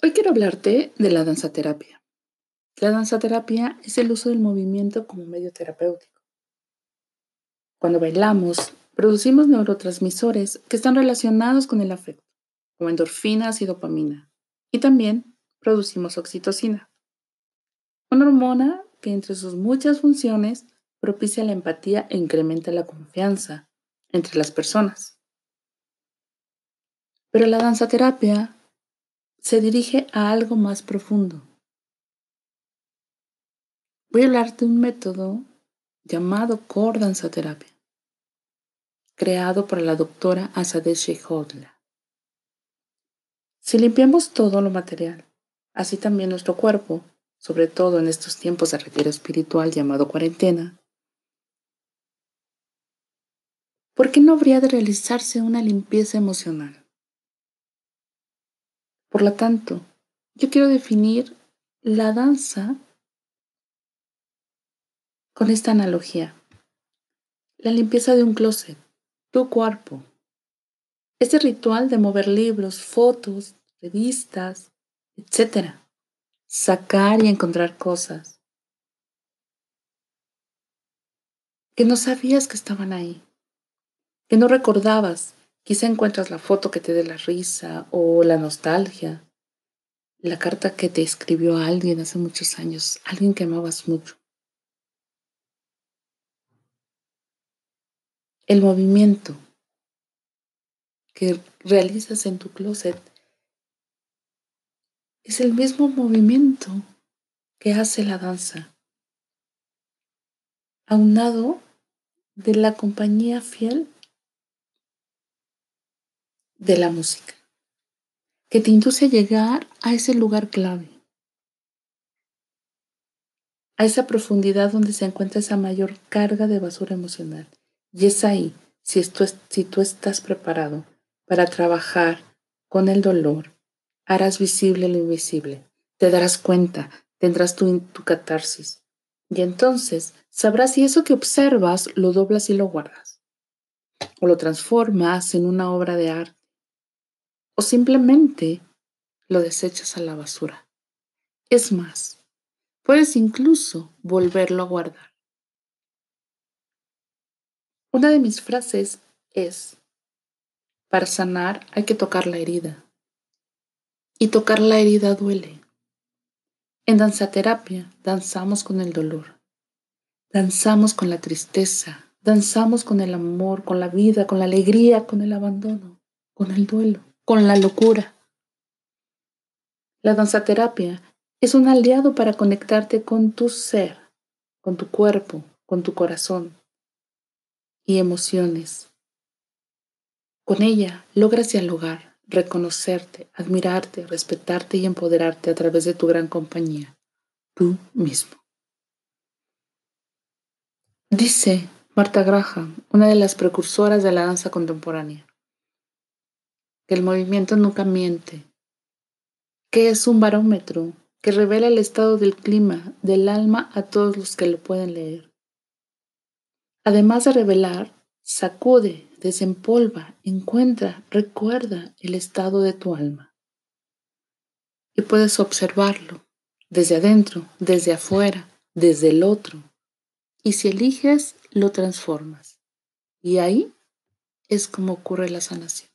Hoy quiero hablarte de la danzaterapia. La danzaterapia es el uso del movimiento como medio terapéutico. Cuando bailamos, producimos neurotransmisores que están relacionados con el afecto, como endorfinas y dopamina, y también producimos oxitocina, una hormona que entre sus muchas funciones propicia la empatía e incrementa la confianza entre las personas. Pero la danzaterapia se dirige a algo más profundo. Voy a hablar de un método llamado Core Danzaterapia, creado por la doctora Asadesh Hodla. Si limpiamos todo lo material, así también nuestro cuerpo, sobre todo en estos tiempos de retiro espiritual llamado cuarentena, ¿por qué no habría de realizarse una limpieza emocional? Por lo tanto, yo quiero definir la danza con esta analogía. La limpieza de un closet, tu cuerpo. Este ritual de mover libros, fotos, revistas, etc. Sacar y encontrar cosas que no sabías que estaban ahí, que no recordabas Quizá encuentras la foto que te dé la risa o la nostalgia, la carta que te escribió alguien hace muchos años, alguien que amabas mucho. El movimiento que realizas en tu closet es el mismo movimiento que hace la danza, aunado de la compañía fiel de la música, que te induce a llegar a ese lugar clave, a esa profundidad donde se encuentra esa mayor carga de basura emocional. Y es ahí, si, si tú estás preparado para trabajar con el dolor, harás visible lo invisible, te darás cuenta, tendrás tu, tu catarsis. Y entonces sabrás si eso que observas lo doblas y lo guardas, o lo transformas en una obra de arte o simplemente lo desechas a la basura. Es más, puedes incluso volverlo a guardar. Una de mis frases es, para sanar hay que tocar la herida. Y tocar la herida duele. En danzaterapia danzamos con el dolor, danzamos con la tristeza, danzamos con el amor, con la vida, con la alegría, con el abandono, con el duelo con la locura. La danzaterapia es un aliado para conectarte con tu ser, con tu cuerpo, con tu corazón y emociones. Con ella logras dialogar, reconocerte, admirarte, respetarte y empoderarte a través de tu gran compañía, tú mismo. Dice Marta Graham, una de las precursoras de la danza contemporánea que el movimiento nunca miente, que es un barómetro que revela el estado del clima del alma a todos los que lo pueden leer. Además de revelar, sacude, desempolva, encuentra, recuerda el estado de tu alma. Y puedes observarlo desde adentro, desde afuera, desde el otro. Y si eliges, lo transformas. Y ahí es como ocurre la sanación.